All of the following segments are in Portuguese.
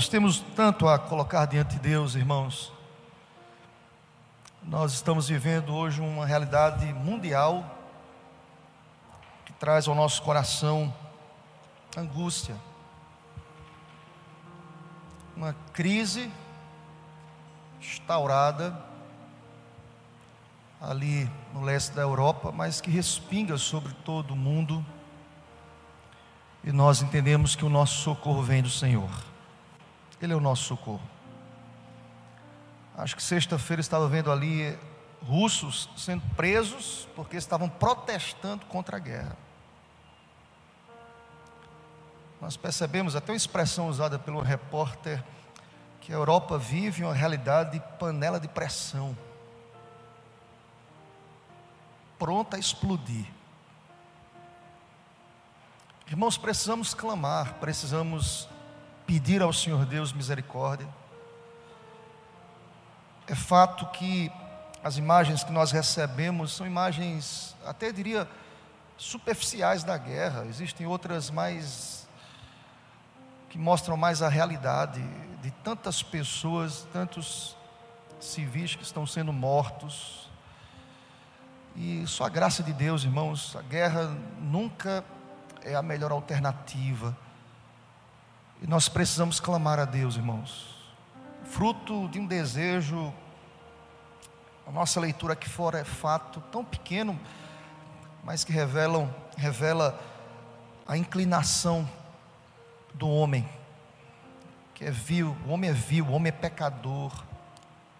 Nós temos tanto a colocar diante de Deus, irmãos. Nós estamos vivendo hoje uma realidade mundial que traz ao nosso coração angústia, uma crise instaurada ali no leste da Europa, mas que respinga sobre todo o mundo. E nós entendemos que o nosso socorro vem do Senhor. Ele é o nosso socorro. Acho que sexta-feira estava vendo ali russos sendo presos porque estavam protestando contra a guerra. Nós percebemos até uma expressão usada pelo repórter que a Europa vive uma realidade de panela de pressão pronta a explodir. Irmãos, precisamos clamar, precisamos pedir ao Senhor Deus misericórdia. É fato que as imagens que nós recebemos são imagens, até diria, superficiais da guerra. Existem outras mais que mostram mais a realidade de tantas pessoas, tantos civis que estão sendo mortos. E só a graça de Deus, irmãos, a guerra nunca é a melhor alternativa. E nós precisamos clamar a Deus, irmãos. Fruto de um desejo, a nossa leitura aqui fora é fato tão pequeno, mas que revelam, revela a inclinação do homem, que é vil, o homem é vil, o homem é pecador,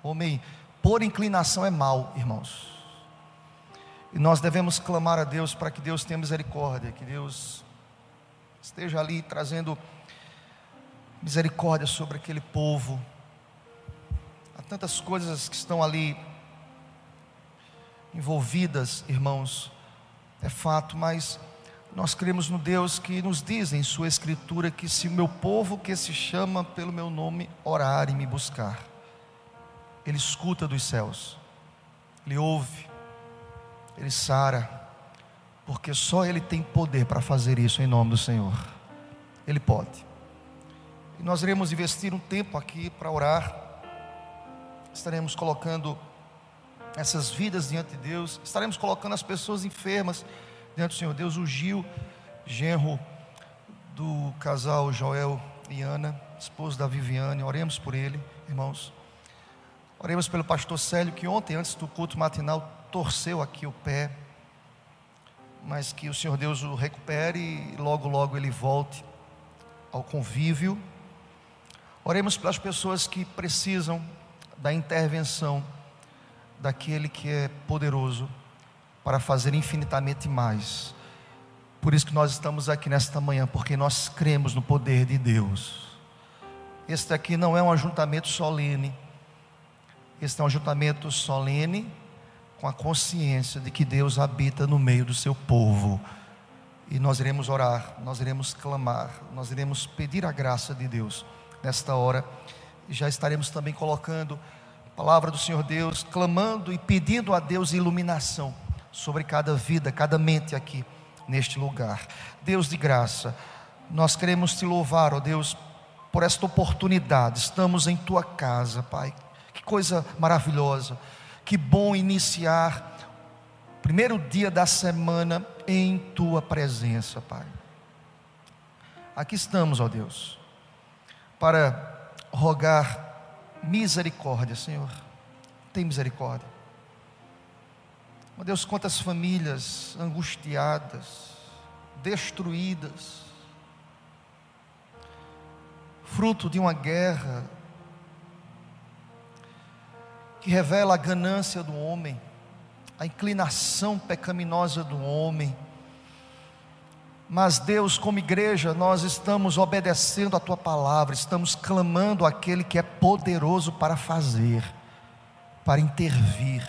o homem por inclinação é mau, irmãos. E nós devemos clamar a Deus para que Deus tenha misericórdia, que Deus esteja ali trazendo misericórdia sobre aquele povo. Há tantas coisas que estão ali envolvidas, irmãos, é fato, mas nós cremos no Deus que nos diz em Sua Escritura que se o meu povo que se chama pelo meu nome orar e me buscar, Ele escuta dos céus, Ele ouve, Ele sara, porque só Ele tem poder para fazer isso em nome do Senhor, Ele pode. E nós iremos investir um tempo aqui para orar. Estaremos colocando essas vidas diante de Deus. Estaremos colocando as pessoas enfermas diante do Senhor Deus. O Gil, genro do casal Joel e Ana, esposo da Viviane. Oremos por ele, irmãos. Oremos pelo pastor Célio, que ontem, antes do culto matinal, torceu aqui o pé. Mas que o Senhor Deus o recupere e logo, logo ele volte ao convívio Oremos pelas pessoas que precisam da intervenção daquele que é poderoso para fazer infinitamente mais. Por isso que nós estamos aqui nesta manhã, porque nós cremos no poder de Deus. Este aqui não é um ajuntamento solene. Este é um ajuntamento solene com a consciência de que Deus habita no meio do seu povo. E nós iremos orar, nós iremos clamar, nós iremos pedir a graça de Deus nesta hora. Já estaremos também colocando a palavra do Senhor Deus, clamando e pedindo a Deus iluminação sobre cada vida, cada mente aqui neste lugar. Deus de graça, nós queremos te louvar, ó Deus, por esta oportunidade. Estamos em tua casa, Pai. Que coisa maravilhosa. Que bom iniciar o primeiro dia da semana em tua presença, Pai. Aqui estamos, ó Deus para rogar misericórdia, Senhor. Tem misericórdia. Ó Deus, quantas famílias angustiadas, destruídas, fruto de uma guerra que revela a ganância do homem, a inclinação pecaminosa do homem mas Deus, como igreja, nós estamos obedecendo a tua palavra, estamos clamando aquele que é poderoso para fazer, para intervir,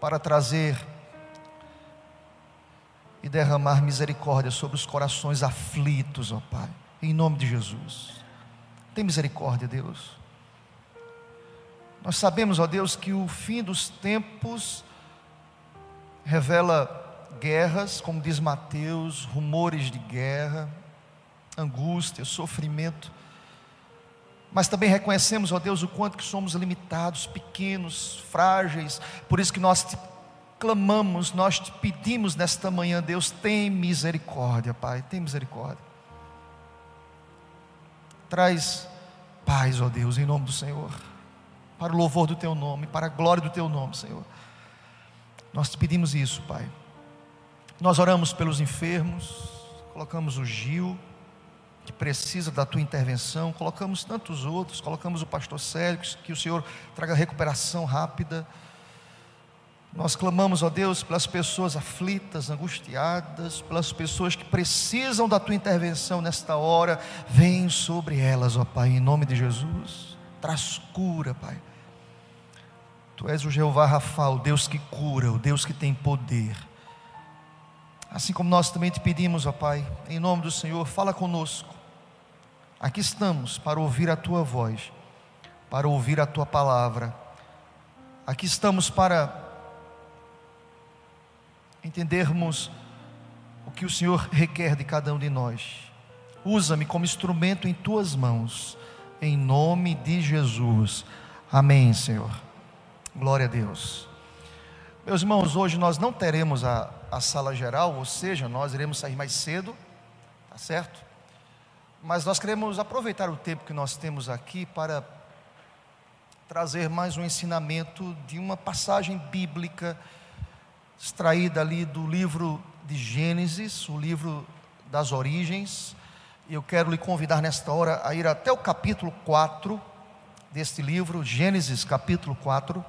para trazer e derramar misericórdia sobre os corações aflitos, ó Pai, em nome de Jesus. Tem misericórdia, Deus. Nós sabemos, ó Deus, que o fim dos tempos revela guerras, como diz Mateus, rumores de guerra, angústia, sofrimento. Mas também reconhecemos, ó Deus, o quanto que somos limitados, pequenos, frágeis. Por isso que nós te clamamos, nós te pedimos nesta manhã, Deus, tem misericórdia, Pai, tem misericórdia. Traz paz, ó Deus, em nome do Senhor, para o louvor do Teu nome, para a glória do Teu nome, Senhor. Nós te pedimos isso, Pai. Nós oramos pelos enfermos, colocamos o Gil, que precisa da tua intervenção, colocamos tantos outros, colocamos o pastor Sérgio, que o Senhor traga recuperação rápida. Nós clamamos, ó Deus, pelas pessoas aflitas, angustiadas, pelas pessoas que precisam da tua intervenção nesta hora. Vem sobre elas, ó Pai, em nome de Jesus. Traz cura, Pai. Tu és o Jeová Rafa, o Deus que cura, o Deus que tem poder. Assim como nós também te pedimos, ó Pai, em nome do Senhor, fala conosco. Aqui estamos para ouvir a tua voz, para ouvir a tua palavra. Aqui estamos para entendermos o que o Senhor requer de cada um de nós. Usa-me como instrumento em tuas mãos, em nome de Jesus. Amém, Senhor. Glória a Deus. Meus irmãos, hoje nós não teremos a, a sala geral, ou seja, nós iremos sair mais cedo, tá certo? Mas nós queremos aproveitar o tempo que nós temos aqui para trazer mais um ensinamento de uma passagem bíblica extraída ali do livro de Gênesis, o livro das origens. Eu quero lhe convidar nesta hora a ir até o capítulo 4 deste livro, Gênesis capítulo 4.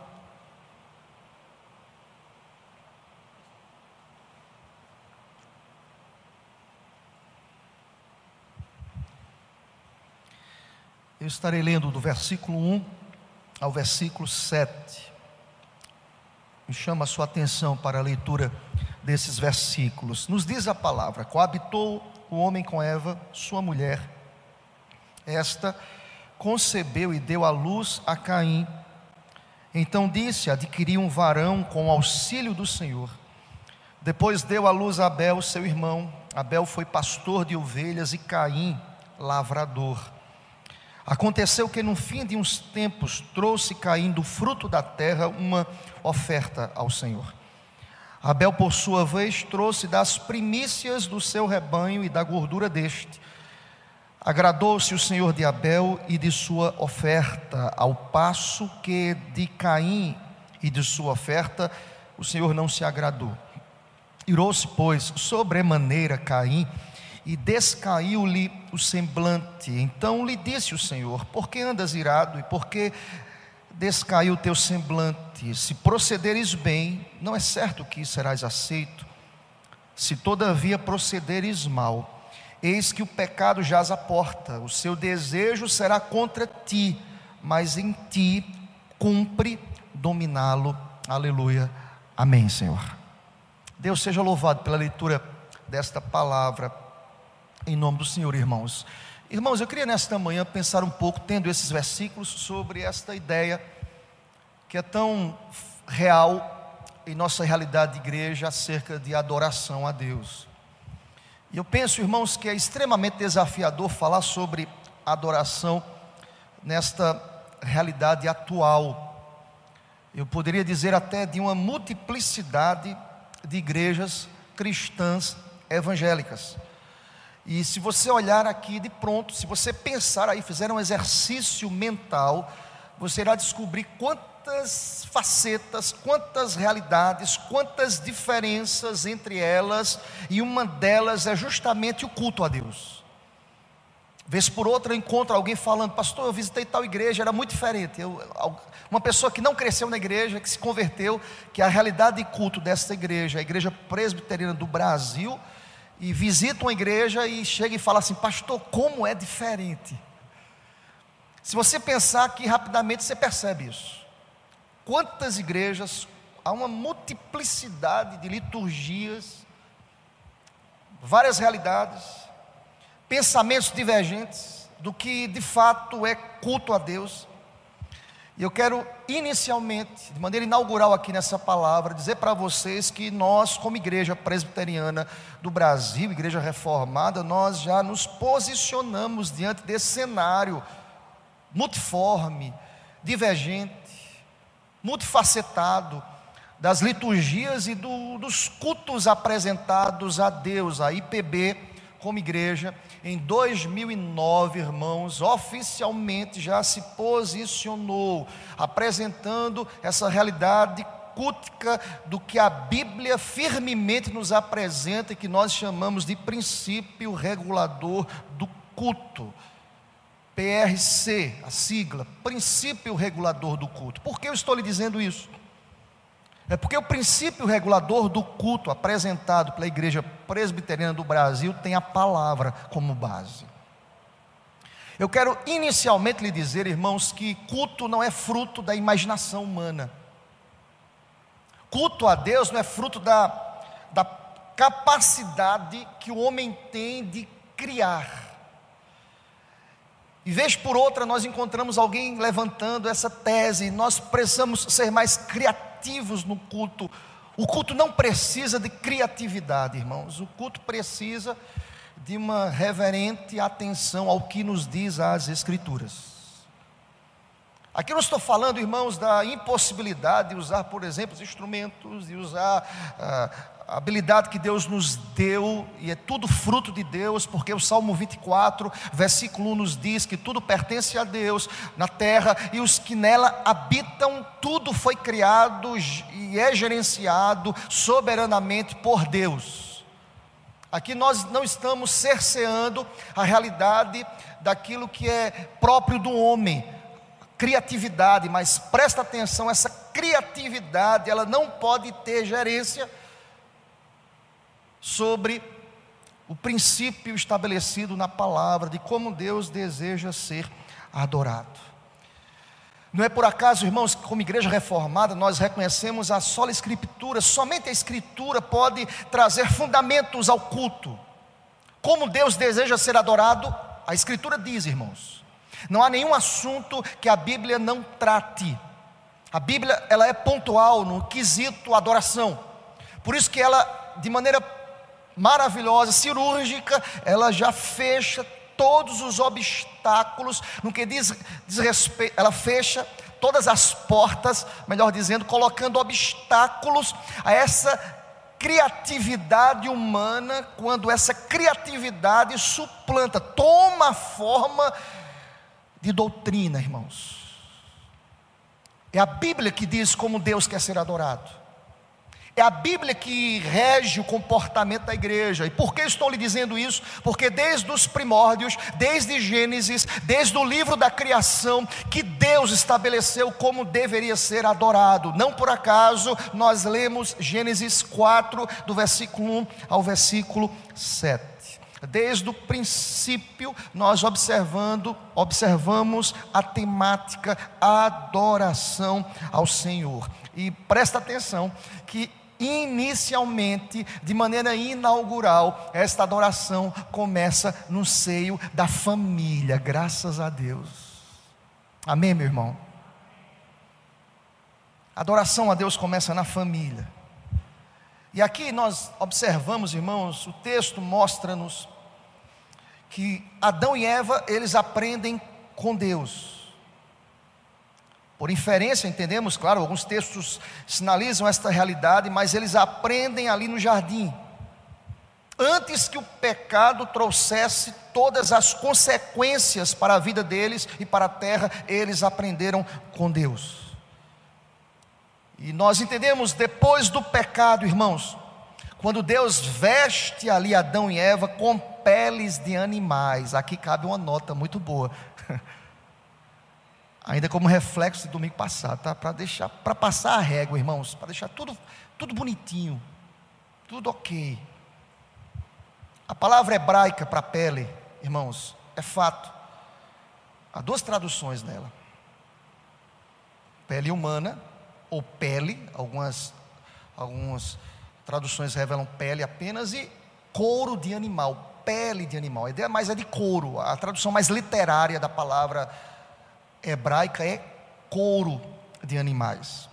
Eu estarei lendo do versículo 1 ao versículo 7. Me chama a sua atenção para a leitura desses versículos. Nos diz a palavra: coabitou o homem com Eva, sua mulher. Esta concebeu e deu à luz a Caim. Então disse: Adquiri um varão com auxílio do Senhor. Depois deu à luz a Abel, seu irmão. Abel foi pastor de ovelhas e Caim, lavrador. Aconteceu que no fim de uns tempos trouxe caindo fruto da terra uma oferta ao Senhor. Abel, por sua vez, trouxe das primícias do seu rebanho e da gordura deste. Agradou-se o Senhor de Abel e de sua oferta, ao passo que de Caim e de sua oferta o Senhor não se agradou. Irou-se, pois, sobremaneira Caim e descaiu-lhe o semblante. Então lhe disse o Senhor: Por que andas irado e por que descaiu o teu semblante? Se procederes bem, não é certo que serás aceito. Se todavia procederes mal, eis que o pecado jaz à porta, o seu desejo será contra ti, mas em ti cumpre dominá-lo. Aleluia. Amém, Senhor. Deus seja louvado pela leitura desta palavra em nome do Senhor, irmãos. Irmãos, eu queria nesta manhã pensar um pouco, tendo esses versículos, sobre esta ideia que é tão real em nossa realidade de igreja acerca de adoração a Deus. E eu penso, irmãos, que é extremamente desafiador falar sobre adoração nesta realidade atual. Eu poderia dizer até de uma multiplicidade de igrejas cristãs evangélicas. E se você olhar aqui de pronto, se você pensar aí, fizer um exercício mental, você irá descobrir quantas facetas, quantas realidades, quantas diferenças entre elas, e uma delas é justamente o culto a Deus. Vez por outra eu encontro alguém falando, pastor, eu visitei tal igreja, era muito diferente. Eu, uma pessoa que não cresceu na igreja, que se converteu, que a realidade de culto dessa igreja, a igreja presbiteriana do Brasil, e visita uma igreja e chega e fala assim: Pastor, como é diferente. Se você pensar aqui rapidamente, você percebe isso. Quantas igrejas, há uma multiplicidade de liturgias, várias realidades, pensamentos divergentes do que de fato é culto a Deus. E eu quero inicialmente, de maneira inaugural aqui nessa palavra, dizer para vocês que nós, como igreja presbiteriana do Brasil, igreja reformada, nós já nos posicionamos diante desse cenário multiforme, divergente, multifacetado das liturgias e do, dos cultos apresentados a Deus, a IPB, como igreja, em 2009, irmãos, oficialmente já se posicionou, apresentando essa realidade cultica do que a Bíblia firmemente nos apresenta e que nós chamamos de princípio regulador do culto. PRC, a sigla, princípio regulador do culto. Por que eu estou lhe dizendo isso? É porque o princípio regulador do culto apresentado pela Igreja Presbiteriana do Brasil tem a palavra como base. Eu quero inicialmente lhe dizer, irmãos, que culto não é fruto da imaginação humana. Culto a Deus não é fruto da, da capacidade que o homem tem de criar. E vez por outra nós encontramos alguém levantando essa tese, nós precisamos ser mais criativos no culto. O culto não precisa de criatividade, irmãos. O culto precisa de uma reverente atenção ao que nos diz as Escrituras. Aqui eu não estou falando, irmãos, da impossibilidade de usar, por exemplo, os instrumentos, de usar ah, a habilidade que Deus nos deu, e é tudo fruto de Deus, porque o Salmo 24, versículo 1 nos diz que tudo pertence a Deus na terra, e os que nela habitam, tudo foi criado e é gerenciado soberanamente por Deus. Aqui nós não estamos cerceando a realidade daquilo que é próprio do homem, criatividade, mas presta atenção, essa criatividade, ela não pode ter gerência sobre o princípio estabelecido na palavra de como Deus deseja ser adorado. Não é por acaso, irmãos, que como igreja reformada nós reconhecemos a sola escritura, somente a escritura pode trazer fundamentos ao culto. Como Deus deseja ser adorado, a escritura diz, irmãos. Não há nenhum assunto que a Bíblia não trate. A Bíblia, ela é pontual no quesito adoração. Por isso que ela de maneira maravilhosa, cirúrgica, ela já fecha todos os obstáculos, no que diz, diz respeito, ela fecha todas as portas, melhor dizendo, colocando obstáculos a essa criatividade humana, quando essa criatividade suplanta, toma a forma de doutrina, irmãos. É a Bíblia que diz como Deus quer ser adorado. É a Bíblia que rege o comportamento da igreja. E por que estou lhe dizendo isso? Porque desde os primórdios, desde Gênesis, desde o livro da criação, que Deus estabeleceu como deveria ser adorado. Não por acaso nós lemos Gênesis 4, do versículo 1 ao versículo 7. Desde o princípio, nós observando, observamos a temática adoração ao Senhor. E presta atenção que inicialmente, de maneira inaugural, esta adoração começa no seio da família, graças a Deus. Amém, meu irmão? A adoração a Deus começa na família. E aqui nós observamos, irmãos, o texto mostra-nos que Adão e Eva, eles aprendem com Deus. Por inferência, entendemos, claro, alguns textos sinalizam esta realidade, mas eles aprendem ali no jardim. Antes que o pecado trouxesse todas as consequências para a vida deles e para a terra, eles aprenderam com Deus. E nós entendemos, depois do pecado, irmãos, quando Deus veste ali Adão e Eva com peles de animais, aqui cabe uma nota muito boa. ainda como reflexo de domingo passado, tá? Para deixar, para passar a régua, irmãos, para deixar tudo, tudo bonitinho, tudo ok. A palavra hebraica para pele, irmãos, é fato. Há duas traduções nela: pele humana ou pele, algumas, algumas traduções revelam pele apenas e couro de animal, pele de animal. A ideia mais é de couro, a tradução mais literária da palavra hebraica é couro de animais.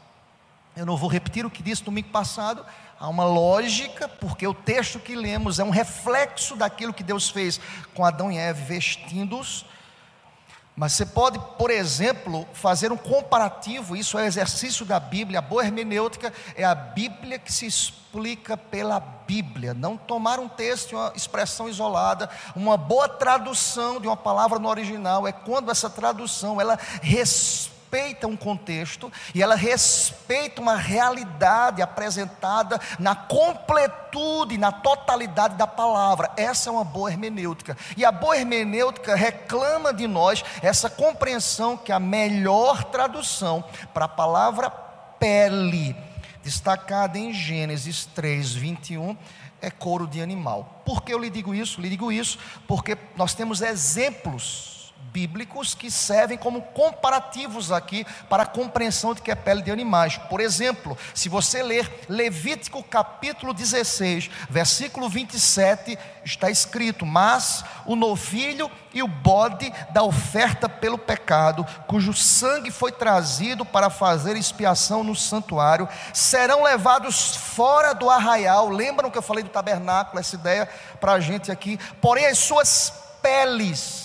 Eu não vou repetir o que disse domingo passado, há uma lógica, porque o texto que lemos é um reflexo daquilo que Deus fez com Adão e Eva, vestindo-os. Mas você pode, por exemplo, fazer um comparativo, isso é exercício da Bíblia, a boa hermenêutica é a Bíblia que se explica pela Bíblia, não tomar um texto, uma expressão isolada, uma boa tradução de uma palavra no original, é quando essa tradução, ela respeita respeita um contexto e ela respeita uma realidade apresentada na completude, na totalidade da palavra. Essa é uma boa hermenêutica. E a boa hermenêutica reclama de nós essa compreensão que a melhor tradução para a palavra pele, destacada em Gênesis 3, 21, é couro de animal. Por que eu lhe digo isso? Lhe digo isso porque nós temos exemplos bíblicos que servem como comparativos aqui para a compreensão de que é pele de animais. Por exemplo, se você ler Levítico capítulo 16, versículo 27, está escrito: Mas o novilho e o bode da oferta pelo pecado, cujo sangue foi trazido para fazer expiação no santuário, serão levados fora do arraial. Lembram que eu falei do tabernáculo, essa ideia para a gente aqui? Porém, as suas peles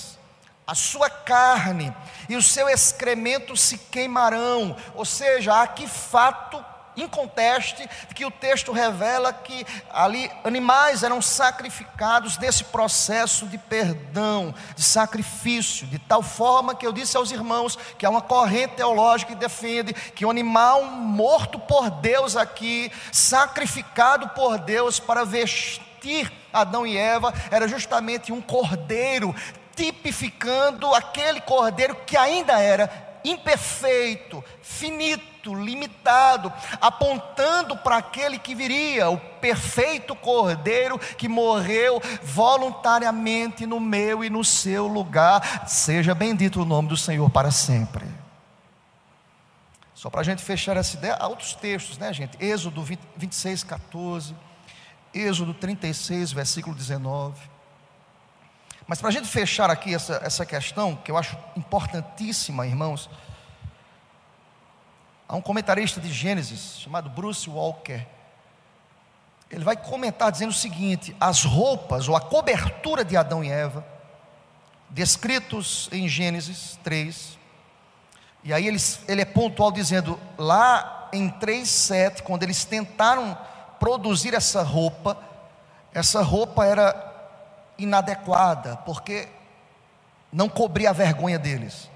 a sua carne e o seu excremento se queimarão. Ou seja, há aqui fato inconteste que o texto revela que ali animais eram sacrificados nesse processo de perdão, de sacrifício, de tal forma que eu disse aos irmãos que há uma corrente teológica que defende que o animal morto por Deus aqui, sacrificado por Deus para vestir Adão e Eva, era justamente um cordeiro tipificando aquele cordeiro que ainda era imperfeito, finito, limitado, apontando para aquele que viria, o perfeito cordeiro que morreu voluntariamente no meu e no seu lugar. Seja bendito o nome do Senhor para sempre. Só para a gente fechar essa ideia, há outros textos, né, gente? Êxodo 20, 26, 14, Êxodo 36, versículo 19. Mas para a gente fechar aqui essa, essa questão, que eu acho importantíssima, irmãos, há um comentarista de Gênesis chamado Bruce Walker. Ele vai comentar dizendo o seguinte: as roupas ou a cobertura de Adão e Eva, descritos em Gênesis 3, e aí ele, ele é pontual dizendo, lá em 3,7, quando eles tentaram produzir essa roupa, essa roupa era inadequada, porque não cobria a vergonha deles.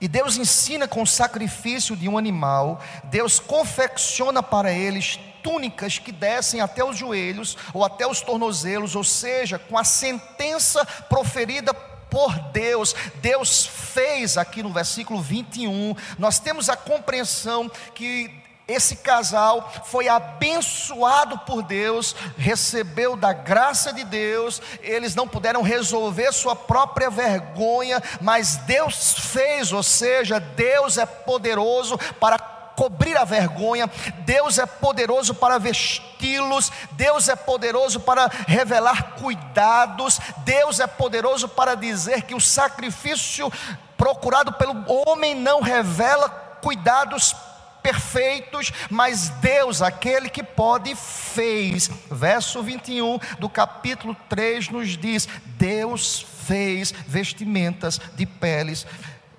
E Deus ensina com o sacrifício de um animal, Deus confecciona para eles túnicas que descem até os joelhos ou até os tornozelos, ou seja, com a sentença proferida por Deus. Deus fez aqui no versículo 21, nós temos a compreensão que esse casal foi abençoado por Deus, recebeu da graça de Deus, eles não puderam resolver sua própria vergonha, mas Deus fez, ou seja, Deus é poderoso para cobrir a vergonha, Deus é poderoso para vesti-los, Deus é poderoso para revelar cuidados, Deus é poderoso para dizer que o sacrifício procurado pelo homem não revela cuidados perfeitos, mas Deus, aquele que pode, fez. Verso 21 do capítulo 3 nos diz: Deus fez vestimentas de peles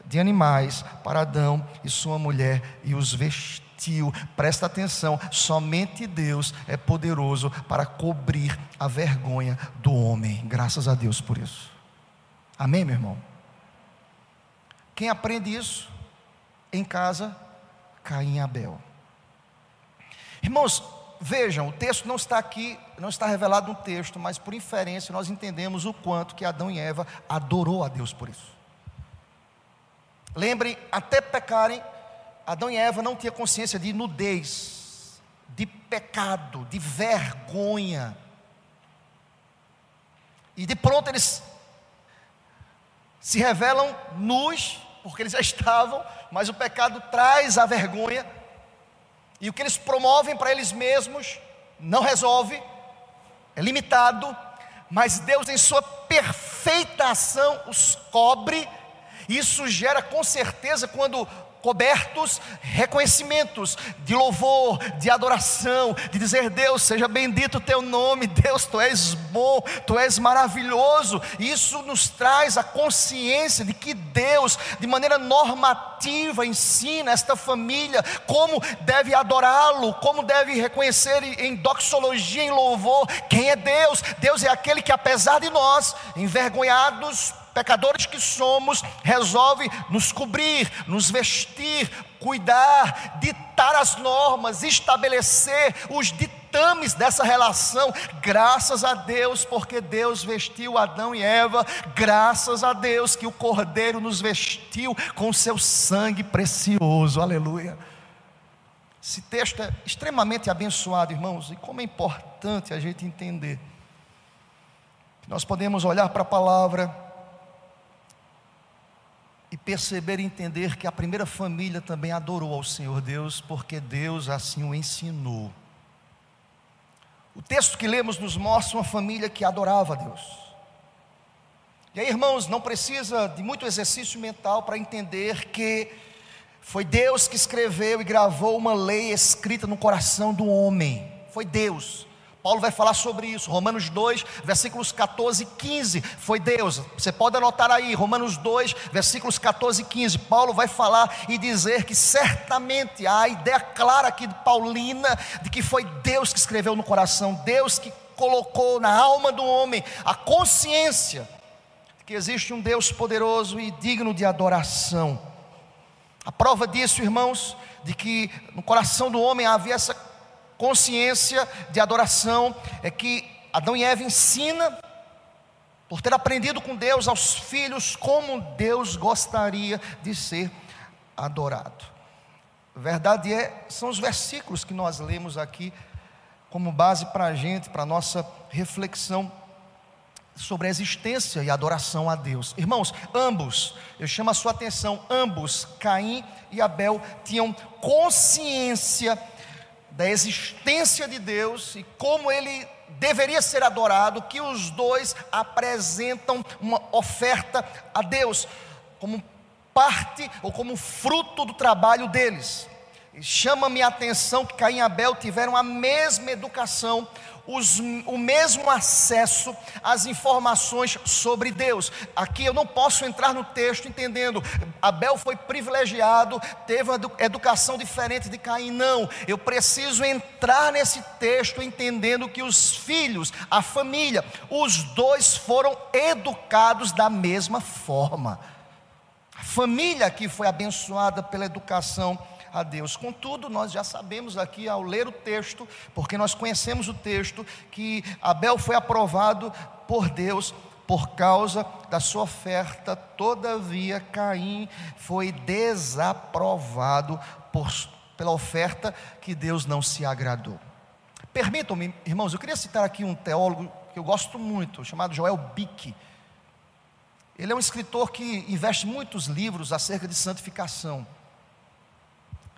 de animais para Adão e sua mulher e os vestiu. Presta atenção, somente Deus é poderoso para cobrir a vergonha do homem. Graças a Deus por isso. Amém, meu irmão? Quem aprende isso em casa Caim e Abel. Irmãos, vejam, o texto não está aqui, não está revelado no texto, mas por inferência nós entendemos o quanto que Adão e Eva adorou a Deus por isso. Lembrem, até pecarem, Adão e Eva não tinham consciência de nudez, de pecado, de vergonha. E de pronto eles se revelam nus, porque eles já estavam mas o pecado traz a vergonha, e o que eles promovem para eles mesmos não resolve, é limitado, mas Deus, em Sua perfeita ação, os cobre, e isso gera com certeza, quando cobertos reconhecimentos de louvor, de adoração, de dizer: Deus, seja bendito o teu nome, Deus, tu és bom, tu és maravilhoso. Isso nos traz a consciência de que Deus, de maneira normativa, ensina esta família como deve adorá-lo, como deve reconhecer em doxologia, em louvor, quem é Deus. Deus é aquele que, apesar de nós, envergonhados, pecadores que somos, resolve nos cobrir, nos vestir, cuidar, ditar as normas, estabelecer os ditames dessa relação. Graças a Deus, porque Deus vestiu Adão e Eva, graças a Deus que o Cordeiro nos vestiu com seu sangue precioso. Aleluia. Esse texto é extremamente abençoado, irmãos, e como é importante a gente entender. Nós podemos olhar para a palavra e perceber e entender que a primeira família também adorou ao Senhor Deus, porque Deus assim o ensinou. O texto que lemos nos mostra uma família que adorava a Deus. E aí, irmãos, não precisa de muito exercício mental para entender que foi Deus que escreveu e gravou uma lei escrita no coração do homem. Foi Deus. Paulo vai falar sobre isso, Romanos 2, versículos 14 e 15. Foi Deus, você pode anotar aí, Romanos 2, versículos 14 e 15. Paulo vai falar e dizer que certamente há a ideia clara aqui de Paulina de que foi Deus que escreveu no coração, Deus que colocou na alma do homem a consciência de que existe um Deus poderoso e digno de adoração. A prova disso, irmãos, de que no coração do homem havia essa consciência de adoração é que Adão e Eva ensina por ter aprendido com Deus aos filhos como Deus gostaria de ser adorado. A verdade é, são os versículos que nós lemos aqui como base para a gente, para a nossa reflexão sobre a existência e adoração a Deus. Irmãos, ambos, eu chamo a sua atenção, ambos, Caim e Abel, tinham consciência da existência de Deus e como ele deveria ser adorado, que os dois apresentam uma oferta a Deus, como parte ou como fruto do trabalho deles. Chama-me a atenção que Caim e Abel tiveram a mesma educação, os, o mesmo acesso às informações sobre Deus. Aqui eu não posso entrar no texto entendendo, Abel foi privilegiado, teve uma educação diferente de Caim, não. Eu preciso entrar nesse texto entendendo que os filhos, a família, os dois foram educados da mesma forma. A família que foi abençoada pela educação a Deus. Contudo, nós já sabemos aqui ao ler o texto, porque nós conhecemos o texto, que Abel foi aprovado por Deus por causa da sua oferta, todavia Caim foi desaprovado por, pela oferta que Deus não se agradou. Permitam-me, irmãos, eu queria citar aqui um teólogo que eu gosto muito, chamado Joel Bick. Ele é um escritor que investe muitos livros acerca de santificação.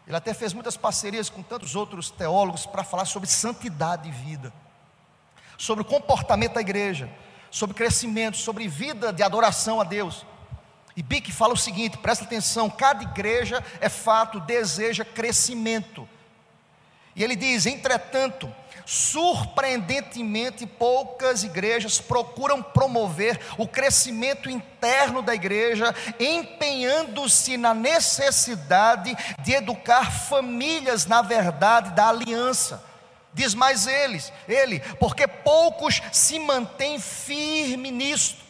Ele até fez muitas parcerias com tantos outros teólogos para falar sobre santidade e vida, sobre o comportamento da igreja, sobre crescimento, sobre vida de adoração a Deus. E Bick fala o seguinte: presta atenção, cada igreja é fato, deseja crescimento. E ele diz: entretanto, surpreendentemente poucas igrejas procuram promover o crescimento interno da igreja, empenhando-se na necessidade de educar famílias na verdade da aliança. Diz mais eles, ele, porque poucos se mantêm firmes nisto.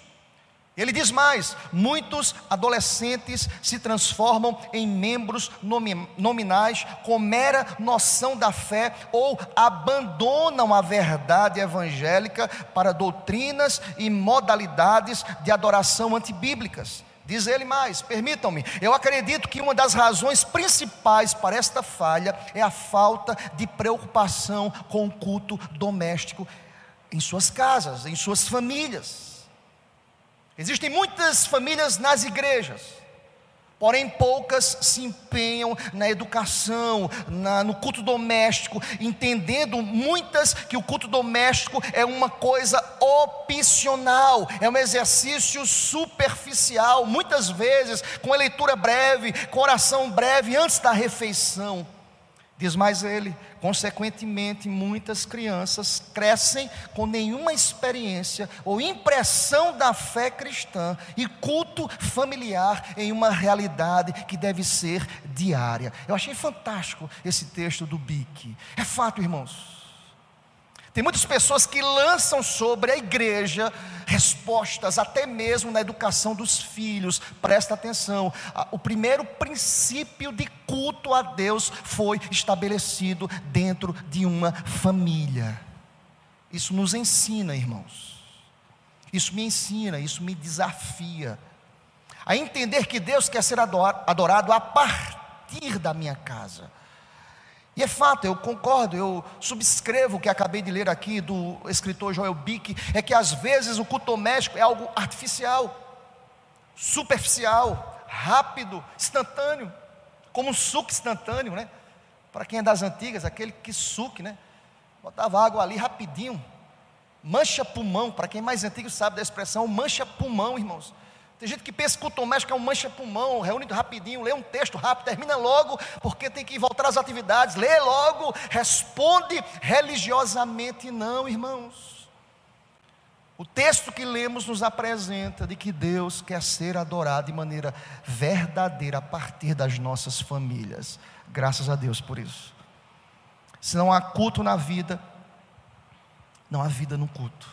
Ele diz mais: muitos adolescentes se transformam em membros nominais com mera noção da fé ou abandonam a verdade evangélica para doutrinas e modalidades de adoração antibíblicas. Diz ele mais, permitam-me, eu acredito que uma das razões principais para esta falha é a falta de preocupação com o culto doméstico em suas casas, em suas famílias. Existem muitas famílias nas igrejas, Porém, poucas se empenham na educação, na, no culto doméstico, entendendo muitas que o culto doméstico é uma coisa opcional, é um exercício superficial, muitas vezes com a leitura breve, com oração breve antes da refeição. Diz mais ele, consequentemente, muitas crianças crescem com nenhuma experiência ou impressão da fé cristã e culto familiar em uma realidade que deve ser diária. Eu achei fantástico esse texto do Bic. É fato, irmãos. Tem muitas pessoas que lançam sobre a igreja respostas, até mesmo na educação dos filhos. Presta atenção: o primeiro princípio de culto a Deus foi estabelecido dentro de uma família. Isso nos ensina, irmãos. Isso me ensina, isso me desafia a entender que Deus quer ser adorado a partir da minha casa. E é fato, eu concordo, eu subscrevo o que acabei de ler aqui do escritor Joel Bick, é que às vezes o culto doméstico é algo artificial, superficial, rápido, instantâneo, como um suco instantâneo, né? Para quem é das antigas, aquele que suque, né? Botava água ali rapidinho, mancha pulmão, para quem é mais antigo sabe da expressão, mancha pulmão, irmãos. Tem gente que pensa que o doméstico é um mancha-pulmão, reúne rapidinho, lê um texto rápido, termina logo, porque tem que voltar às atividades, lê logo, responde religiosamente. Não, irmãos. O texto que lemos nos apresenta de que Deus quer ser adorado de maneira verdadeira a partir das nossas famílias. Graças a Deus por isso. Se não há culto na vida, não há vida no culto.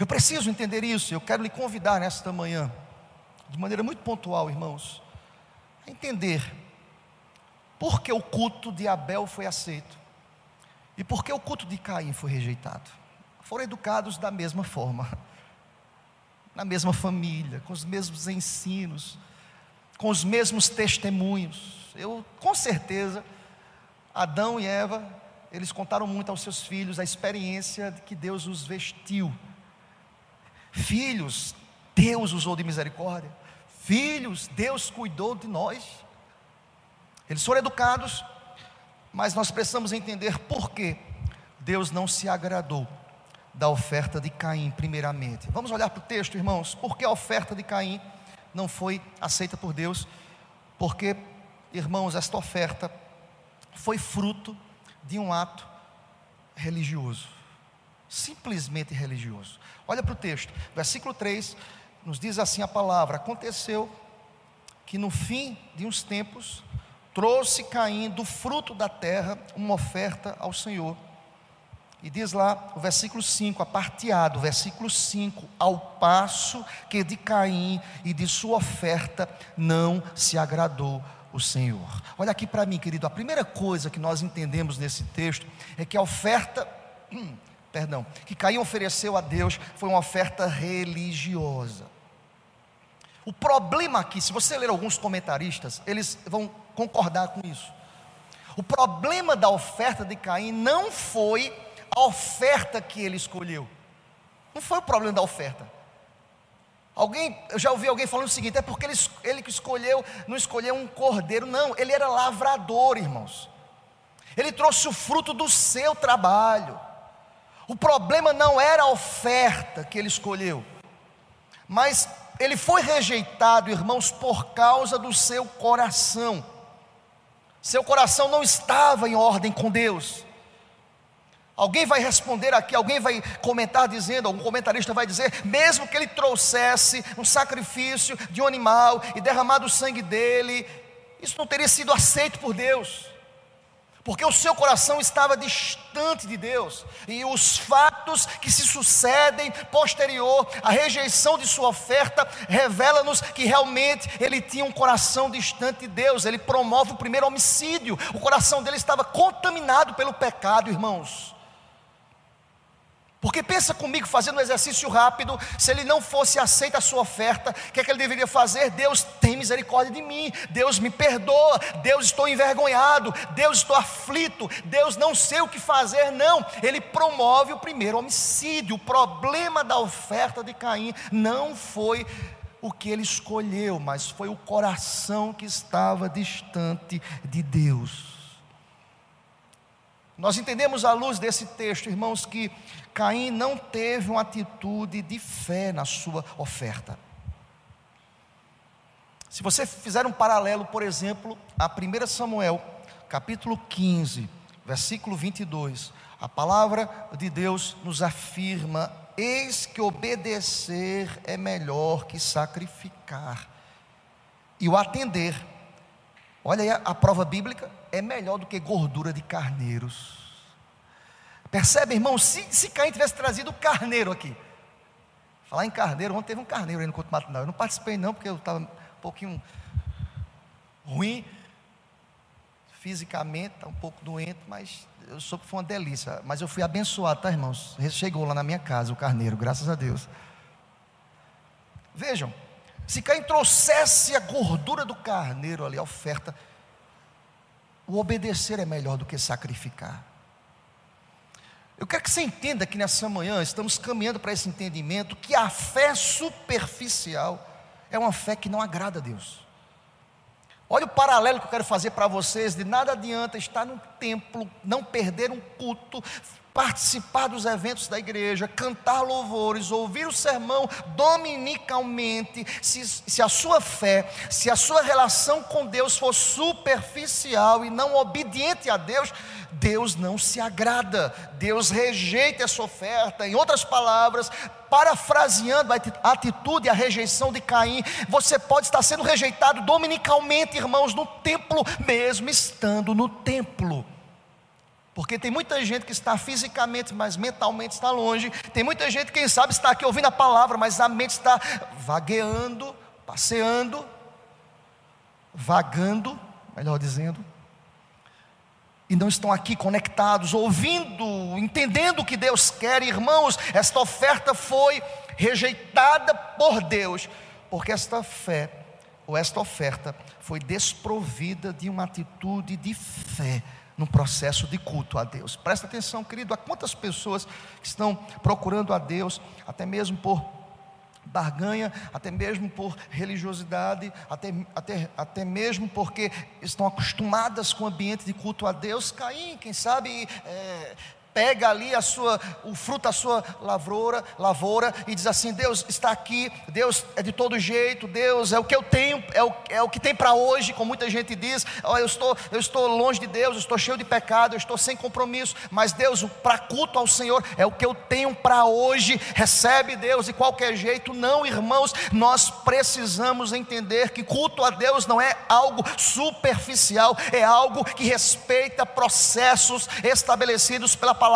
Eu preciso entender isso, eu quero lhe convidar nesta manhã, de maneira muito pontual, irmãos, a entender por que o culto de Abel foi aceito e por que o culto de Caim foi rejeitado. Foram educados da mesma forma, na mesma família, com os mesmos ensinos, com os mesmos testemunhos. Eu, com certeza, Adão e Eva, eles contaram muito aos seus filhos a experiência de que Deus os vestiu Filhos, Deus usou de misericórdia. Filhos, Deus cuidou de nós. Eles foram educados, mas nós precisamos entender por que Deus não se agradou da oferta de Caim, primeiramente. Vamos olhar para o texto, irmãos. Por que a oferta de Caim não foi aceita por Deus? Porque, irmãos, esta oferta foi fruto de um ato religioso simplesmente religioso. Olha para o texto, versículo 3 nos diz assim a palavra: Aconteceu que no fim de uns tempos trouxe Caim do fruto da terra uma oferta ao Senhor. E diz lá o versículo 5, a parte A do versículo 5, ao passo que de Caim e de sua oferta não se agradou o Senhor. Olha aqui para mim, querido, a primeira coisa que nós entendemos nesse texto é que a oferta perdão, que Caim ofereceu a Deus foi uma oferta religiosa. O problema aqui, se você ler alguns comentaristas, eles vão concordar com isso. O problema da oferta de Caim não foi a oferta que ele escolheu. Não foi o problema da oferta. Alguém, eu já ouvi alguém falando o seguinte: é porque ele, ele escolheu, não escolheu um cordeiro, não, ele era lavrador, irmãos. Ele trouxe o fruto do seu trabalho. O problema não era a oferta que ele escolheu, mas ele foi rejeitado, irmãos, por causa do seu coração. Seu coração não estava em ordem com Deus. Alguém vai responder aqui, alguém vai comentar dizendo, algum comentarista vai dizer, mesmo que ele trouxesse um sacrifício de um animal e derramado o sangue dele, isso não teria sido aceito por Deus porque o seu coração estava distante de Deus, e os fatos que se sucedem posterior à rejeição de sua oferta revela-nos que realmente ele tinha um coração distante de Deus, ele promove o primeiro homicídio, o coração dele estava contaminado pelo pecado, irmãos. Porque pensa comigo, fazendo um exercício rápido, se ele não fosse aceita a sua oferta, o que é que ele deveria fazer? Deus tem misericórdia de mim, Deus me perdoa, Deus estou envergonhado, Deus estou aflito, Deus não sei o que fazer, não. Ele promove o primeiro homicídio. O problema da oferta de Caim não foi o que ele escolheu, mas foi o coração que estava distante de Deus. Nós entendemos à luz desse texto, irmãos, que Caim não teve uma atitude de fé na sua oferta. Se você fizer um paralelo, por exemplo, a 1 Samuel, capítulo 15, versículo 22, a palavra de Deus nos afirma: Eis que obedecer é melhor que sacrificar, e o atender, olha aí a, a prova bíblica, é melhor do que gordura de carneiros. Percebe, irmão? Se, se Caim tivesse trazido carneiro aqui, falar em carneiro, ontem teve um carneiro aí no Couto Matinal, eu não participei não, porque eu estava um pouquinho ruim fisicamente, está um pouco doente, mas eu soube que foi uma delícia. Mas eu fui abençoado, tá, irmãos? Chegou lá na minha casa o carneiro, graças a Deus. Vejam, se Caim trouxesse a gordura do carneiro ali, a oferta, o obedecer é melhor do que sacrificar. Eu quero que você entenda que nessa manhã estamos caminhando para esse entendimento que a fé superficial é uma fé que não agrada a Deus. Olha o paralelo que eu quero fazer para vocês: de nada adianta estar no templo, não perder um culto, participar dos eventos da igreja, cantar louvores, ouvir o sermão dominicalmente, se, se, a sua fé, se a sua relação com Deus for superficial e não obediente a Deus, Deus não se agrada, Deus rejeita essa oferta. Em outras palavras, parafraseando a atitude e a rejeição de Caim, você pode estar sendo rejeitado dominicalmente, irmãos, no templo, mesmo estando no templo. Porque tem muita gente que está fisicamente, mas mentalmente está longe. Tem muita gente, quem sabe, está aqui ouvindo a palavra, mas a mente está vagueando, passeando, vagando, melhor dizendo, e não estão aqui conectados, ouvindo, entendendo o que Deus quer, irmãos, esta oferta foi rejeitada por Deus, porque esta fé, ou esta oferta, foi desprovida de uma atitude de fé no processo de culto a Deus. Presta atenção, querido, há quantas pessoas que estão procurando a Deus, até mesmo por barganha, até mesmo por religiosidade, até, até, até mesmo porque estão acostumadas com o ambiente de culto a Deus. Caim, quem sabe, é, pega ali a sua, o fruto da sua lavoura, lavoura e diz assim: Deus está aqui, Deus é de todo jeito, Deus é o que eu tenho, é o, é o que tem para hoje, como muita gente diz, oh, eu, estou, eu estou longe de Deus, eu estou cheio de pecado, eu estou sem compromisso, mas Deus, para culto ao Senhor, é o que eu tenho para hoje, recebe Deus de qualquer jeito, não, irmãos, nós precisamos entender que culto a Deus não é algo superficial, é algo que respeita processos estabelecidos pela palavra,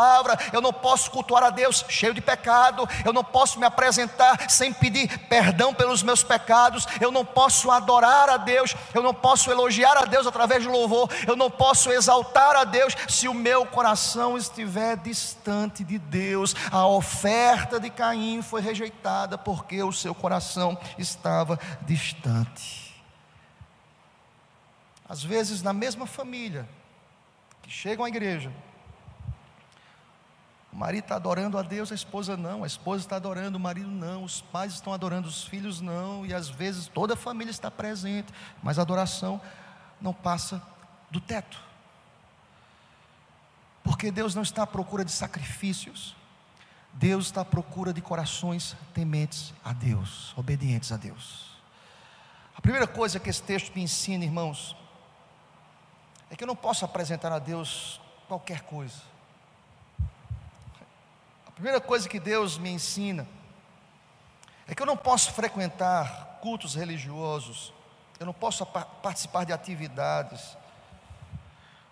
eu não posso cultuar a Deus cheio de pecado, eu não posso me apresentar sem pedir perdão pelos meus pecados, eu não posso adorar a Deus, eu não posso elogiar a Deus através de louvor, eu não posso exaltar a Deus se o meu coração estiver distante de Deus. A oferta de Caim foi rejeitada porque o seu coração estava distante. Às vezes, na mesma família, que chegam à igreja, marido está adorando a Deus, a esposa não, a esposa está adorando o marido não, os pais estão adorando os filhos não, e às vezes toda a família está presente, mas a adoração não passa do teto. Porque Deus não está à procura de sacrifícios, Deus está à procura de corações tementes a Deus, obedientes a Deus. A primeira coisa que esse texto me ensina, irmãos, é que eu não posso apresentar a Deus qualquer coisa primeira coisa que Deus me ensina é que eu não posso frequentar cultos religiosos, eu não posso participar de atividades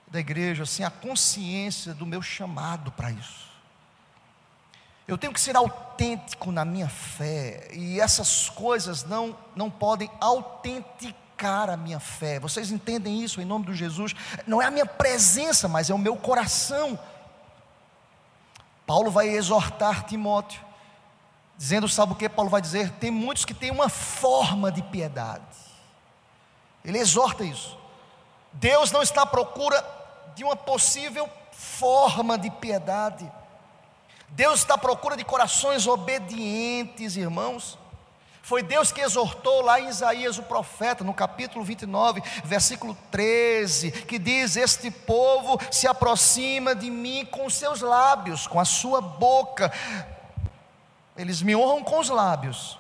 da igreja sem a consciência do meu chamado para isso. Eu tenho que ser autêntico na minha fé, e essas coisas não, não podem autenticar a minha fé. Vocês entendem isso em nome de Jesus? Não é a minha presença, mas é o meu coração Paulo vai exortar Timóteo, dizendo: sabe o que Paulo vai dizer? Tem muitos que têm uma forma de piedade. Ele exorta isso. Deus não está à procura de uma possível forma de piedade. Deus está à procura de corações obedientes, irmãos. Foi Deus que exortou lá em Isaías o profeta, no capítulo 29, versículo 13, que diz: Este povo se aproxima de mim com seus lábios, com a sua boca. Eles me honram com os lábios,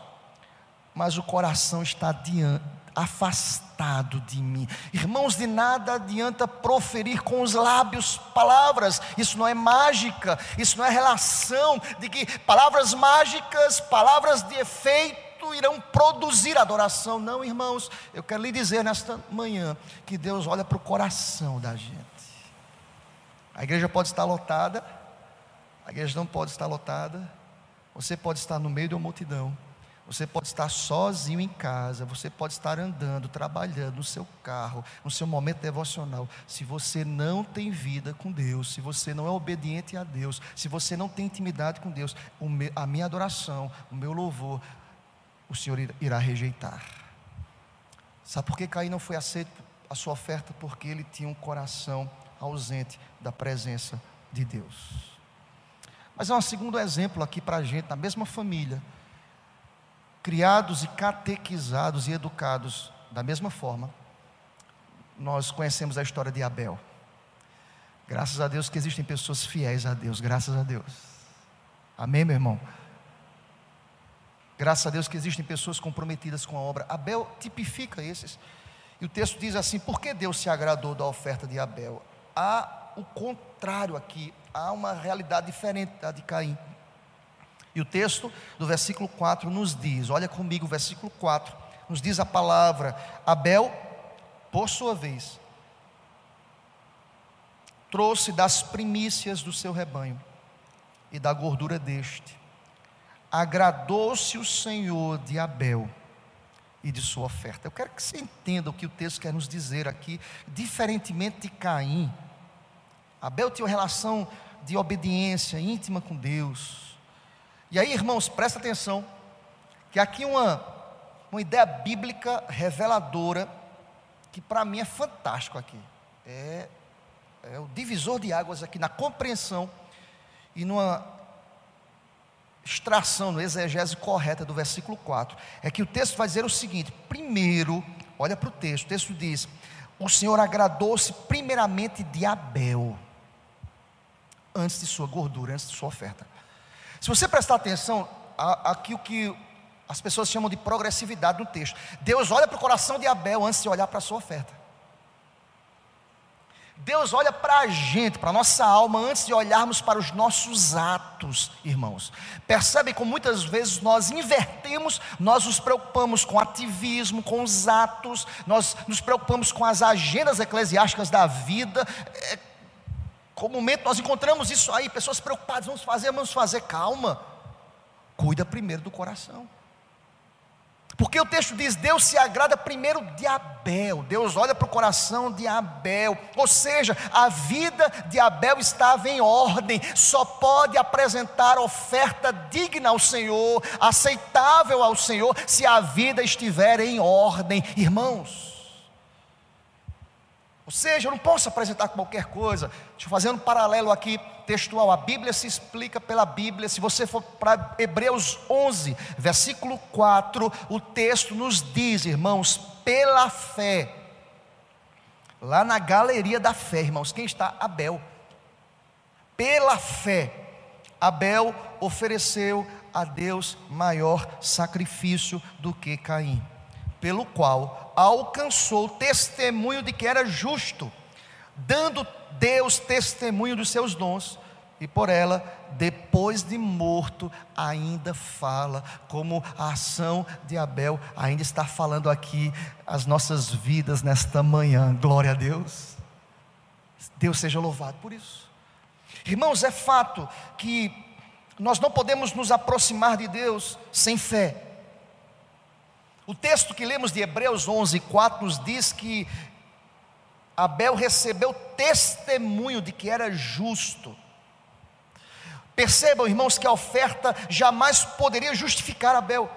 mas o coração está diante, afastado de mim. Irmãos, de nada adianta proferir com os lábios palavras, isso não é mágica, isso não é relação de que palavras mágicas, palavras de efeito, irão produzir adoração. Não, irmãos, eu quero lhe dizer nesta manhã que Deus olha para o coração da gente. A igreja pode estar lotada, a igreja não pode estar lotada, você pode estar no meio de uma multidão, você pode estar sozinho em casa, você pode estar andando, trabalhando no seu carro, no seu momento devocional. Se você não tem vida com Deus, se você não é obediente a Deus, se você não tem intimidade com Deus, a minha adoração, o meu louvor o Senhor irá rejeitar. Sabe por que Caim não foi aceito a sua oferta? Porque ele tinha um coração ausente da presença de Deus. Mas é um segundo exemplo aqui para a gente, na mesma família, criados e catequizados e educados da mesma forma, nós conhecemos a história de Abel. Graças a Deus que existem pessoas fiéis a Deus, graças a Deus. Amém, meu irmão? Graças a Deus que existem pessoas comprometidas com a obra. Abel tipifica esses. E o texto diz assim: por que Deus se agradou da oferta de Abel? Há o contrário aqui, há uma realidade diferente da de Caim. E o texto do versículo 4 nos diz: olha comigo, o versículo 4 nos diz a palavra: Abel, por sua vez, trouxe das primícias do seu rebanho e da gordura deste agradou-se o Senhor de Abel e de sua oferta. Eu quero que você entenda o que o texto quer nos dizer aqui, diferentemente de Caim. Abel tinha uma relação de obediência íntima com Deus. E aí, irmãos, presta atenção, que aqui uma, uma ideia bíblica reveladora, que para mim é fantástico aqui. É, é o divisor de águas aqui na compreensão e numa extração, no exegese correta do versículo 4, é que o texto vai dizer o seguinte: primeiro, olha para o texto, o texto diz: O Senhor agradou-se primeiramente de Abel, antes de sua gordura, antes de sua oferta. Se você prestar atenção, aqui o que as pessoas chamam de progressividade no texto, Deus olha para o coração de Abel antes de olhar para a sua oferta. Deus olha para a gente, para a nossa alma, antes de olharmos para os nossos atos, irmãos. Percebem como muitas vezes nós invertemos, nós nos preocupamos com ativismo, com os atos, nós nos preocupamos com as agendas eclesiásticas da vida. É, comumente nós encontramos isso aí, pessoas preocupadas, vamos fazer, vamos fazer, calma. Cuida primeiro do coração. Porque o texto diz: Deus se agrada primeiro de Abel, Deus olha para o coração de Abel, ou seja, a vida de Abel estava em ordem, só pode apresentar oferta digna ao Senhor, aceitável ao Senhor, se a vida estiver em ordem, irmãos. Ou seja, eu não posso apresentar qualquer coisa. Deixa eu fazer um paralelo aqui textual. A Bíblia se explica pela Bíblia. Se você for para Hebreus 11, versículo 4, o texto nos diz, irmãos, pela fé. Lá na galeria da fé, irmãos, quem está? Abel. Pela fé, Abel ofereceu a Deus maior sacrifício do que Caim, pelo qual alcançou testemunho de que era justo, dando Deus testemunho dos seus dons, e por ela, depois de morto, ainda fala, como a ação de Abel ainda está falando aqui as nossas vidas nesta manhã. Glória a Deus. Deus seja louvado por isso. Irmãos, é fato que nós não podemos nos aproximar de Deus sem fé. O texto que lemos de Hebreus 11, 4 nos diz que Abel recebeu testemunho de que era justo. Percebam, irmãos, que a oferta jamais poderia justificar Abel.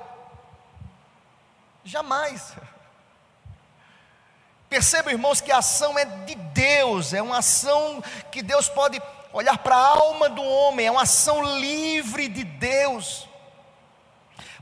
Jamais. Percebam, irmãos, que a ação é de Deus, é uma ação que Deus pode olhar para a alma do homem, é uma ação livre de Deus.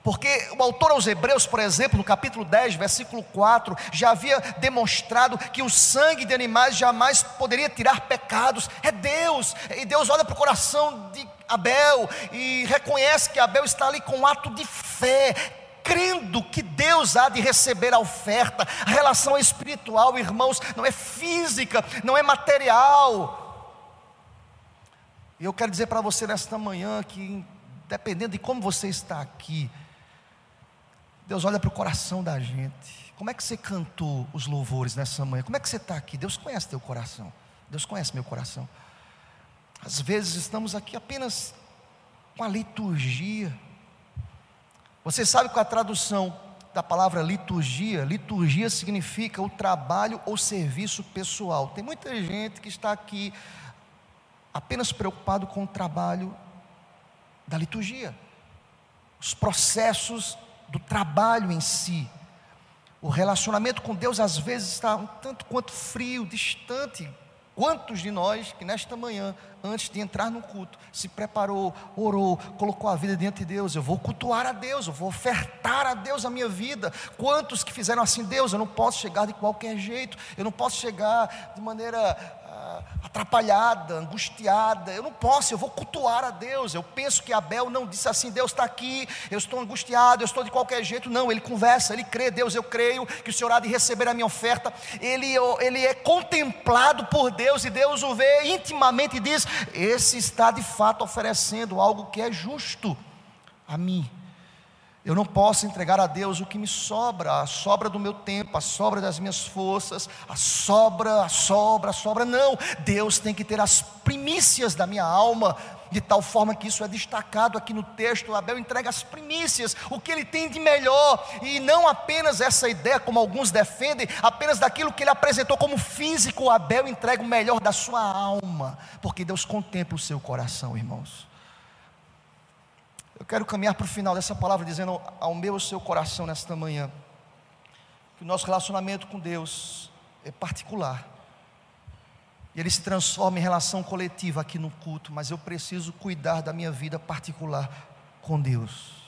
Porque o autor aos Hebreus, por exemplo, no capítulo 10, versículo 4, já havia demonstrado que o sangue de animais jamais poderia tirar pecados. É Deus, e Deus olha para o coração de Abel e reconhece que Abel está ali com um ato de fé, crendo que Deus há de receber a oferta. A relação espiritual, irmãos, não é física, não é material. E eu quero dizer para você nesta manhã que, dependendo de como você está aqui, Deus olha para o coração da gente. Como é que você cantou os louvores nessa manhã? Como é que você está aqui? Deus conhece teu coração. Deus conhece meu coração. Às vezes estamos aqui apenas com a liturgia. Você sabe qual é a tradução da palavra liturgia? Liturgia significa o trabalho ou serviço pessoal. Tem muita gente que está aqui apenas preocupado com o trabalho da liturgia, os processos do trabalho em si. O relacionamento com Deus às vezes está um tanto quanto frio, distante. Quantos de nós que nesta manhã, antes de entrar no culto, se preparou, orou, colocou a vida diante de Deus? Eu vou cultuar a Deus, eu vou ofertar a Deus a minha vida. Quantos que fizeram assim, Deus, eu não posso chegar de qualquer jeito, eu não posso chegar de maneira atrapalhada, angustiada. Eu não posso, eu vou cultuar a Deus. Eu penso que Abel não disse assim: Deus está aqui, eu estou angustiado, eu estou de qualquer jeito. Não, ele conversa, ele crê, Deus, eu creio que o Senhor há de receber a minha oferta. Ele, ele é contemplado por Deus e Deus o vê intimamente e diz: Esse está de fato oferecendo algo que é justo a mim. Eu não posso entregar a Deus o que me sobra, a sobra do meu tempo, a sobra das minhas forças, a sobra, a sobra, a sobra. Não, Deus tem que ter as primícias da minha alma, de tal forma que isso é destacado aqui no texto. Abel entrega as primícias, o que ele tem de melhor, e não apenas essa ideia, como alguns defendem, apenas daquilo que ele apresentou como físico. Abel entrega o melhor da sua alma, porque Deus contempla o seu coração, irmãos. Eu quero caminhar para o final dessa palavra, dizendo ao meu e ao seu coração nesta manhã, que o nosso relacionamento com Deus é particular, e ele se transforma em relação coletiva aqui no culto, mas eu preciso cuidar da minha vida particular com Deus.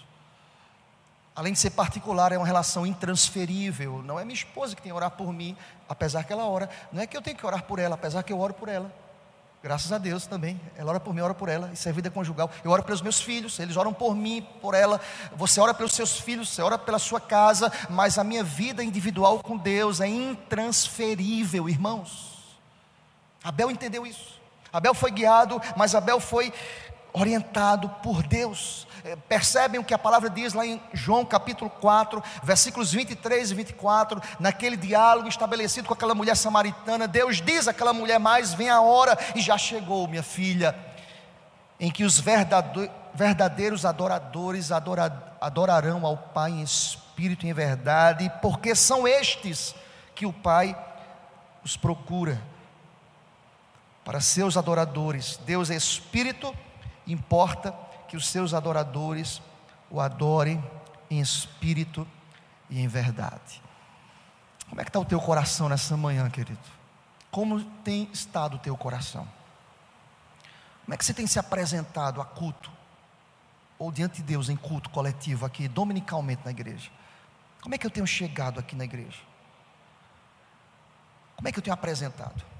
Além de ser particular, é uma relação intransferível. Não é minha esposa que tem que orar por mim, apesar que ela ora. Não é que eu tenho que orar por ela, apesar que eu oro por ela. Graças a Deus também. Ela ora por mim, ora por ela. Isso é vida conjugal. Eu oro pelos meus filhos, eles oram por mim, por ela. Você ora pelos seus filhos, você ora pela sua casa. Mas a minha vida individual com Deus é intransferível, irmãos. Abel entendeu isso. Abel foi guiado, mas Abel foi orientado por Deus. É, percebem o que a palavra diz lá em João capítulo 4, versículos 23 e 24, naquele diálogo estabelecido com aquela mulher samaritana, Deus diz àquela mulher: Mas vem a hora, e já chegou, minha filha, em que os verdadeiros adoradores adorarão ao Pai em espírito e em verdade, porque são estes que o Pai os procura. Para seus adoradores, Deus é espírito Importa que os seus adoradores o adorem em espírito e em verdade. Como é que está o teu coração nessa manhã, querido? Como tem estado o teu coração? Como é que você tem se apresentado a culto? Ou diante de Deus em culto coletivo aqui, dominicalmente na igreja? Como é que eu tenho chegado aqui na igreja? Como é que eu tenho apresentado?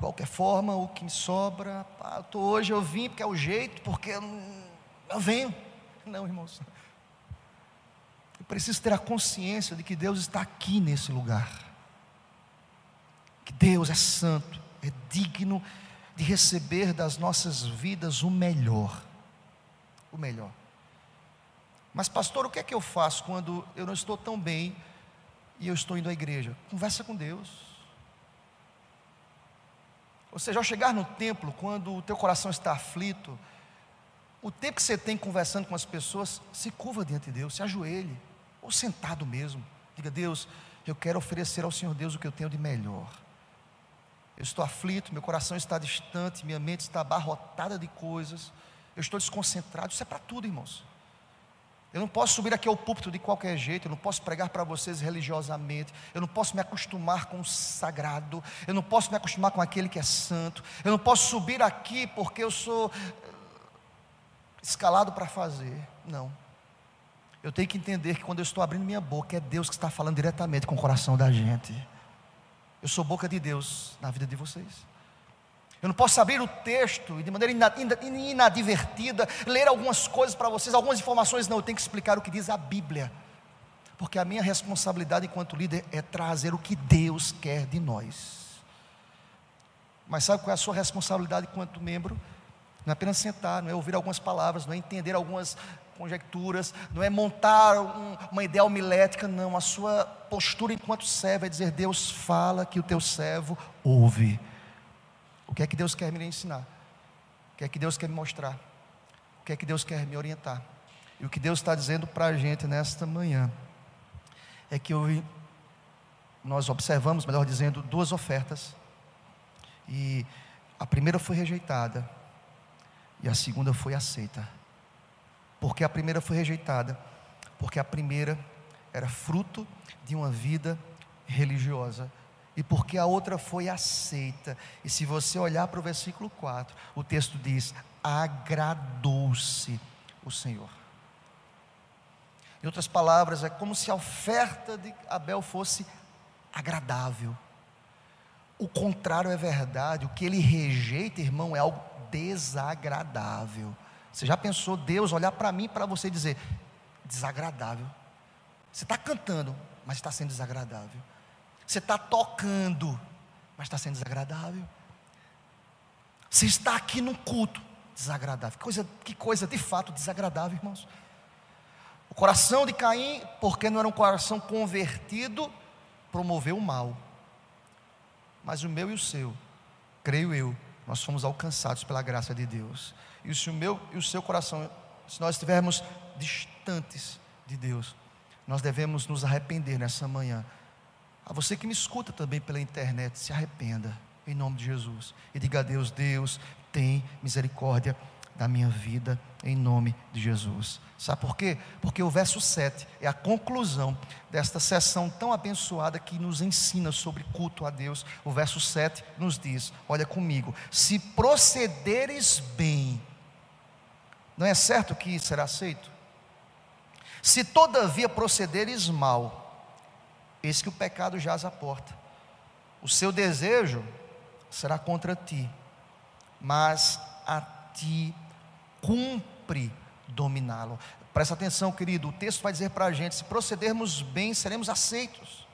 Qualquer forma, o que me sobra, pá, tô, hoje eu vim porque é o jeito, porque eu, eu venho. Não, irmãos. Eu preciso ter a consciência de que Deus está aqui nesse lugar. Que Deus é santo, é digno de receber das nossas vidas o melhor. O melhor. Mas, pastor, o que é que eu faço quando eu não estou tão bem e eu estou indo à igreja? Conversa com Deus. Ou seja, ao chegar no templo, quando o teu coração está aflito, o tempo que você tem conversando com as pessoas, se curva diante de Deus, se ajoelhe, ou sentado mesmo. Diga, Deus, eu quero oferecer ao Senhor Deus o que eu tenho de melhor. Eu estou aflito, meu coração está distante, minha mente está abarrotada de coisas, eu estou desconcentrado. Isso é para tudo, irmãos. Eu não posso subir aqui ao púlpito de qualquer jeito, eu não posso pregar para vocês religiosamente, eu não posso me acostumar com o sagrado, eu não posso me acostumar com aquele que é santo, eu não posso subir aqui porque eu sou escalado para fazer. Não. Eu tenho que entender que quando eu estou abrindo minha boca, é Deus que está falando diretamente com o coração da gente. Eu sou boca de Deus na vida de vocês. Eu não posso abrir o texto e de maneira inadvertida ler algumas coisas para vocês, algumas informações, não, eu tenho que explicar o que diz a Bíblia. Porque a minha responsabilidade enquanto líder é trazer o que Deus quer de nós. Mas sabe qual é a sua responsabilidade enquanto membro? Não é apenas sentar, não é ouvir algumas palavras, não é entender algumas conjecturas, não é montar um, uma ideia homilética, não. A sua postura enquanto servo é dizer: Deus fala que o teu servo ouve. O que é que Deus quer me ensinar? O que é que Deus quer me mostrar? O que é que Deus quer me orientar? E o que Deus está dizendo para a gente nesta manhã é que eu, nós observamos, melhor dizendo, duas ofertas. E a primeira foi rejeitada e a segunda foi aceita. Porque a primeira foi rejeitada? Porque a primeira era fruto de uma vida religiosa. E porque a outra foi aceita. E se você olhar para o versículo 4, o texto diz: agradou-se o Senhor. Em outras palavras, é como se a oferta de Abel fosse agradável. O contrário é verdade, o que ele rejeita, irmão, é algo desagradável. Você já pensou Deus olhar para mim para você dizer desagradável? Você está cantando, mas está sendo desagradável. Você está tocando, mas está sendo desagradável. Você está aqui no culto, desagradável. Coisa, que coisa de fato desagradável, irmãos. O coração de Caim, porque não era um coração convertido, promoveu o mal. Mas o meu e o seu, creio eu, nós fomos alcançados pela graça de Deus. E se o meu e o seu coração, se nós estivermos distantes de Deus, nós devemos nos arrepender nessa manhã. A você que me escuta também pela internet, se arrependa, em nome de Jesus. E diga a Deus: Deus, tem misericórdia da minha vida, em nome de Jesus. Sabe por quê? Porque o verso 7 é a conclusão desta sessão tão abençoada que nos ensina sobre culto a Deus. O verso 7 nos diz: Olha comigo, se procederes bem, não é certo que será aceito? Se todavia procederes mal, eis que o pecado jaz à porta. O seu desejo será contra ti, mas a ti cumpre dominá-lo. Presta atenção, querido, o texto vai dizer para a gente: se procedermos bem, seremos aceitos.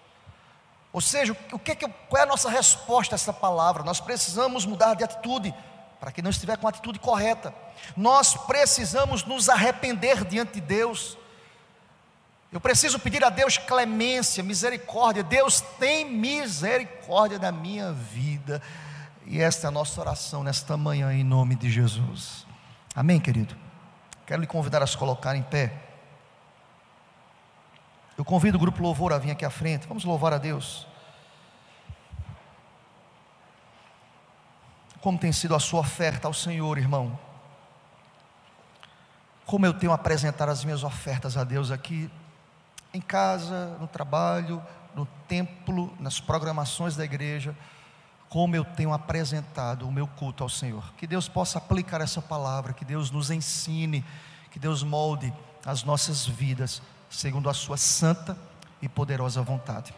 Ou seja, o que, qual é a nossa resposta a essa palavra? Nós precisamos mudar de atitude para quem não estiver com a atitude correta. Nós precisamos nos arrepender diante de Deus. Eu preciso pedir a Deus clemência, misericórdia. Deus tem misericórdia da minha vida. E esta é a nossa oração nesta manhã, em nome de Jesus. Amém, querido? Quero lhe convidar a se colocar em pé. Eu convido o grupo Louvor a vir aqui à frente. Vamos louvar a Deus. Como tem sido a sua oferta ao Senhor, irmão? Como eu tenho apresentado as minhas ofertas a Deus aqui, em casa, no trabalho, no templo, nas programações da igreja, como eu tenho apresentado o meu culto ao Senhor. Que Deus possa aplicar essa palavra, que Deus nos ensine, que Deus molde as nossas vidas segundo a sua santa e poderosa vontade.